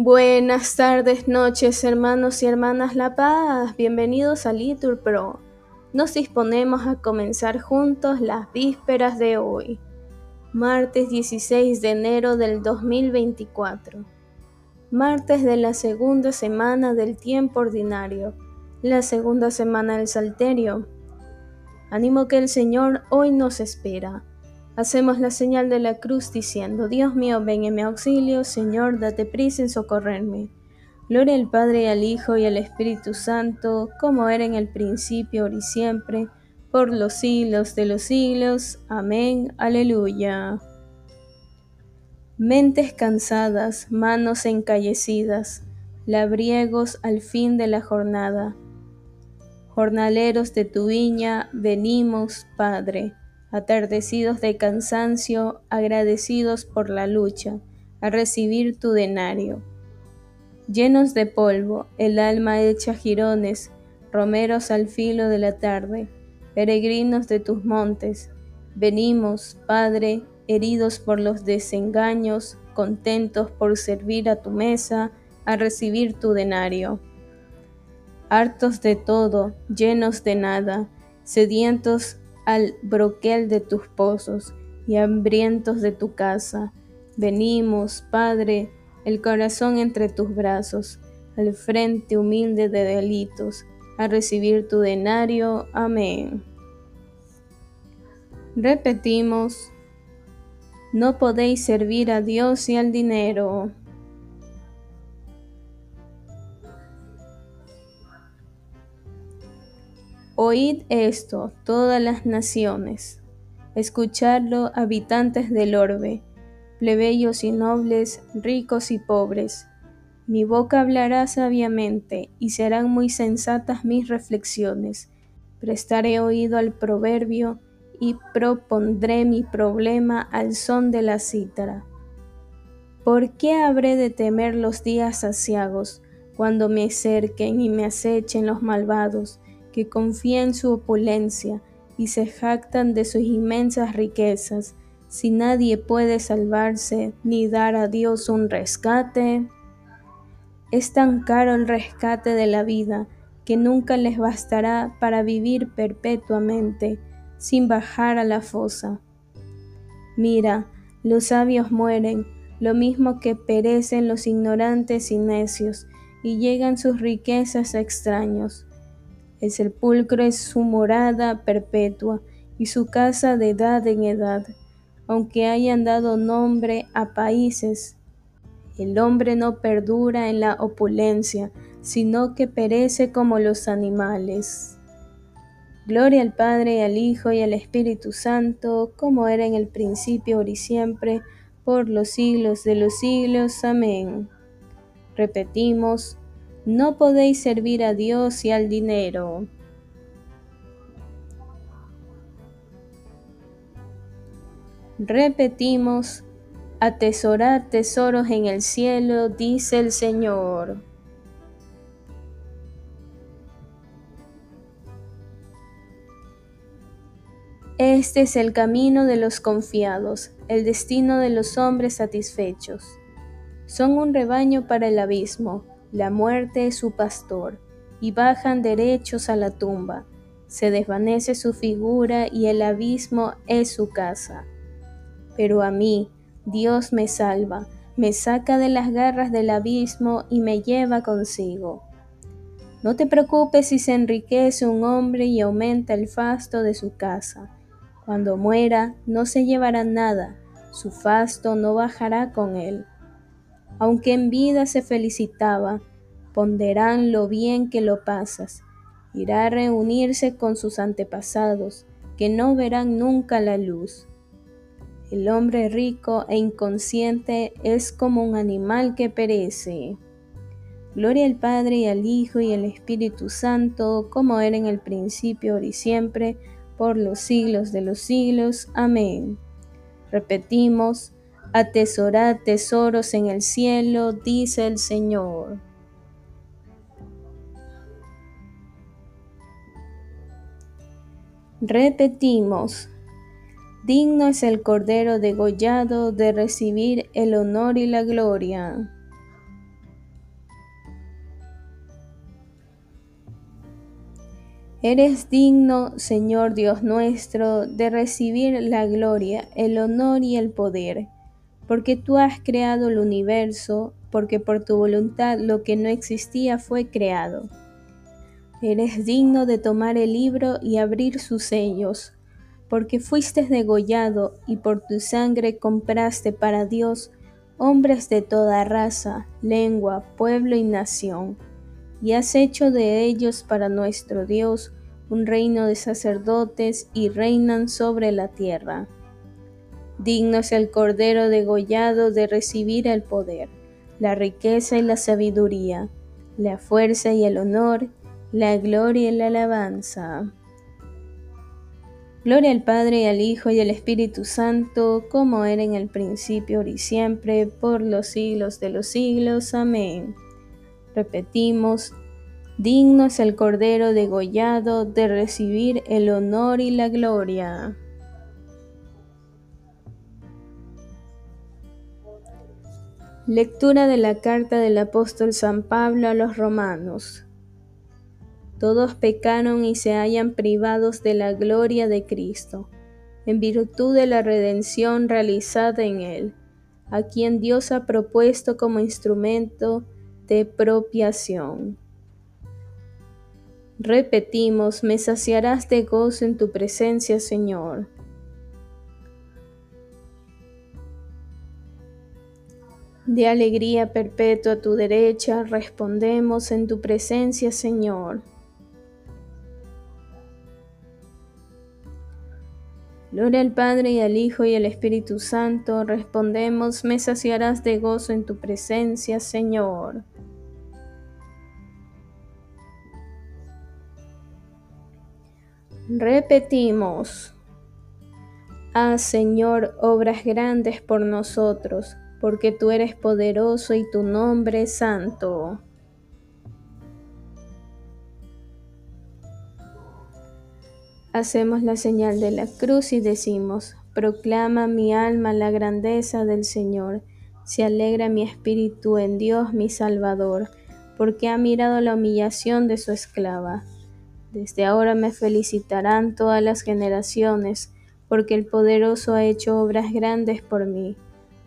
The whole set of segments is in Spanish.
Buenas tardes, noches, hermanos y hermanas La Paz. Bienvenidos a Litur Pro. Nos disponemos a comenzar juntos las vísperas de hoy, martes 16 de enero del 2024, martes de la segunda semana del tiempo ordinario, la segunda semana del Salterio. Ánimo que el Señor hoy nos espera. Hacemos la señal de la cruz diciendo, Dios mío, ven en mi auxilio, Señor, date prisa en socorrerme. Gloria al Padre, al Hijo y al Espíritu Santo, como era en el principio, ahora y siempre, por los siglos de los siglos. Amén. Aleluya. Mentes cansadas, manos encallecidas, labriegos al fin de la jornada. Jornaleros de tu viña, venimos, Padre atardecidos de cansancio, agradecidos por la lucha, a recibir tu denario. Llenos de polvo, el alma hecha jirones, romeros al filo de la tarde, peregrinos de tus montes, venimos, Padre, heridos por los desengaños, contentos por servir a tu mesa, a recibir tu denario. Hartos de todo, llenos de nada, sedientos al broquel de tus pozos y hambrientos de tu casa. Venimos, Padre, el corazón entre tus brazos, al frente humilde de delitos, a recibir tu denario. Amén. Repetimos, no podéis servir a Dios y al dinero. Oíd esto, todas las naciones. Escuchadlo, habitantes del orbe, plebeyos y nobles, ricos y pobres. Mi boca hablará sabiamente, y serán muy sensatas mis reflexiones. Prestaré oído al proverbio, y propondré mi problema al son de la cítara. ¿Por qué habré de temer los días saciagos, cuando me cerquen y me acechen los malvados? Que confían en su opulencia y se jactan de sus inmensas riquezas, si nadie puede salvarse ni dar a Dios un rescate. Es tan caro el rescate de la vida que nunca les bastará para vivir perpetuamente sin bajar a la fosa. Mira, los sabios mueren, lo mismo que perecen los ignorantes y necios, y llegan sus riquezas a extraños. El sepulcro es su morada perpetua y su casa de edad en edad, aunque hayan dado nombre a países. El hombre no perdura en la opulencia, sino que perece como los animales. Gloria al Padre, al Hijo y al Espíritu Santo, como era en el principio, ahora y siempre, por los siglos de los siglos. Amén. Repetimos, no podéis servir a Dios y al dinero. Repetimos, atesorad tesoros en el cielo, dice el Señor. Este es el camino de los confiados, el destino de los hombres satisfechos. Son un rebaño para el abismo la muerte es su pastor, y bajan derechos a la tumba. Se desvanece su figura y el abismo es su casa. Pero a mí, Dios me salva, me saca de las garras del abismo y me lleva consigo. No te preocupes si se enriquece un hombre y aumenta el fasto de su casa. Cuando muera, no se llevará nada, su fasto no bajará con él aunque en vida se felicitaba, ponderán lo bien que lo pasas. Irá a reunirse con sus antepasados, que no verán nunca la luz. El hombre rico e inconsciente es como un animal que perece. Gloria al Padre y al Hijo y al Espíritu Santo, como era en el principio, ahora y siempre, por los siglos de los siglos. Amén. Repetimos, Atesorad tesoros en el cielo, dice el Señor. Repetimos, digno es el Cordero degollado de recibir el honor y la gloria. Eres digno, Señor Dios nuestro, de recibir la gloria, el honor y el poder porque tú has creado el universo, porque por tu voluntad lo que no existía fue creado. Eres digno de tomar el libro y abrir sus sellos, porque fuiste degollado y por tu sangre compraste para Dios hombres de toda raza, lengua, pueblo y nación y has hecho de ellos para nuestro Dios un reino de sacerdotes y reinan sobre la tierra. Digno es el Cordero degollado de recibir el poder, la riqueza y la sabiduría, la fuerza y el honor, la gloria y la alabanza. Gloria al Padre, y al Hijo, y al Espíritu Santo, como era en el principio, ahora y siempre, por los siglos de los siglos. Amén. Repetimos, digno es el Cordero degollado de recibir el honor y la gloria. Lectura de la carta del apóstol San Pablo a los romanos. Todos pecaron y se hallan privados de la gloria de Cristo, en virtud de la redención realizada en Él, a quien Dios ha propuesto como instrumento de propiación. Repetimos, me saciarás de gozo en tu presencia, Señor. De alegría perpetua a tu derecha, respondemos en tu presencia, Señor. Gloria al Padre y al Hijo y al Espíritu Santo, respondemos, me saciarás de gozo en tu presencia, Señor. Repetimos, haz Señor obras grandes por nosotros, porque tú eres poderoso y tu nombre es santo. Hacemos la señal de la cruz y decimos, proclama mi alma la grandeza del Señor, se alegra mi espíritu en Dios mi Salvador, porque ha mirado la humillación de su esclava. Desde ahora me felicitarán todas las generaciones, porque el poderoso ha hecho obras grandes por mí.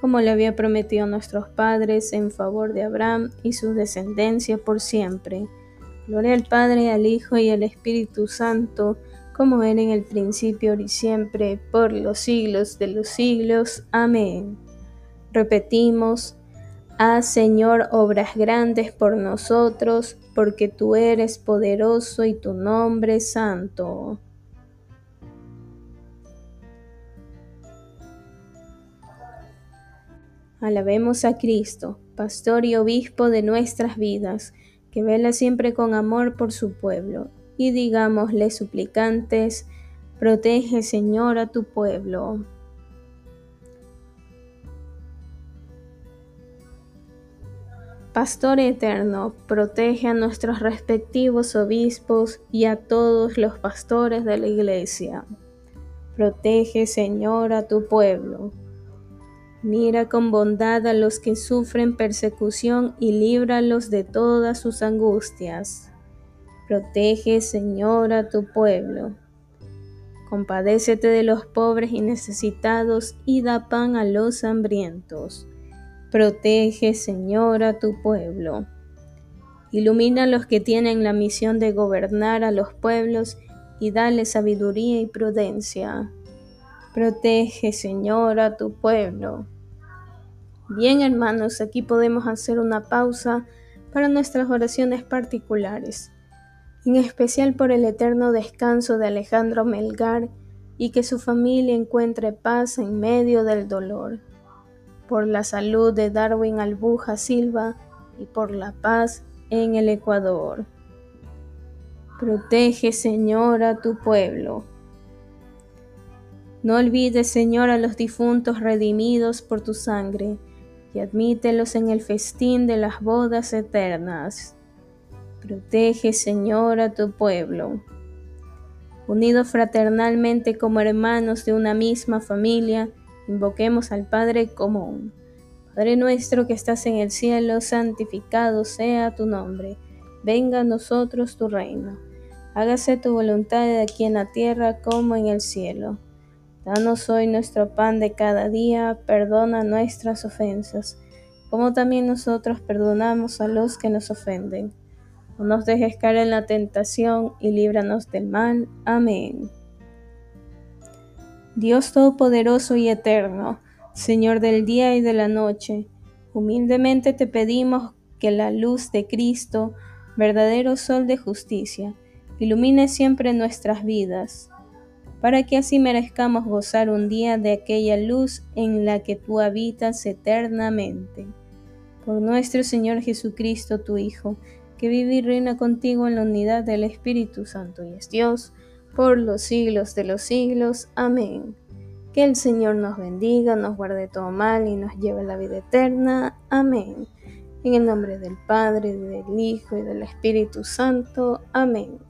como le había prometido nuestros padres en favor de Abraham y su descendencia por siempre. Gloria al Padre, al Hijo y al Espíritu Santo, como era en el principio, y siempre, por los siglos de los siglos. Amén. Repetimos, haz Señor obras grandes por nosotros, porque tú eres poderoso y tu nombre es santo. Alabemos a Cristo, Pastor y Obispo de nuestras vidas, que vela siempre con amor por su pueblo y digámosle suplicantes, protege Señor a tu pueblo. Pastor eterno, protege a nuestros respectivos obispos y a todos los pastores de la iglesia. Protege, Señor, a tu pueblo. Mira con bondad a los que sufren persecución y líbralos de todas sus angustias. Protege, Señor, a tu pueblo. Compadécete de los pobres y necesitados y da pan a los hambrientos. Protege, Señor, a tu pueblo. Ilumina a los que tienen la misión de gobernar a los pueblos y dale sabiduría y prudencia. Protege, Señor, a tu pueblo. Bien, hermanos, aquí podemos hacer una pausa para nuestras oraciones particulares en especial por el eterno descanso de Alejandro Melgar y que su familia encuentre paz en medio del dolor, por la salud de Darwin Albuja Silva y por la paz en el Ecuador. Protege, Señor, a tu pueblo. No olvides, Señor, a los difuntos redimidos por tu sangre, y admítelos en el festín de las bodas eternas. Protege, Señor, a tu pueblo. Unidos fraternalmente como hermanos de una misma familia, invoquemos al Padre común. Padre nuestro que estás en el cielo, santificado sea tu nombre. Venga a nosotros tu reino. Hágase tu voluntad aquí en la tierra como en el cielo. Danos hoy nuestro pan de cada día, perdona nuestras ofensas, como también nosotros perdonamos a los que nos ofenden. No nos dejes caer en la tentación y líbranos del mal. Amén. Dios Todopoderoso y Eterno, Señor del día y de la noche, humildemente te pedimos que la luz de Cristo, verdadero sol de justicia, ilumine siempre nuestras vidas para que así merezcamos gozar un día de aquella luz en la que tú habitas eternamente. Por nuestro Señor Jesucristo, tu Hijo, que vive y reina contigo en la unidad del Espíritu Santo y es Dios, por los siglos de los siglos. Amén. Que el Señor nos bendiga, nos guarde todo mal y nos lleve a la vida eterna. Amén. En el nombre del Padre, del Hijo y del Espíritu Santo. Amén.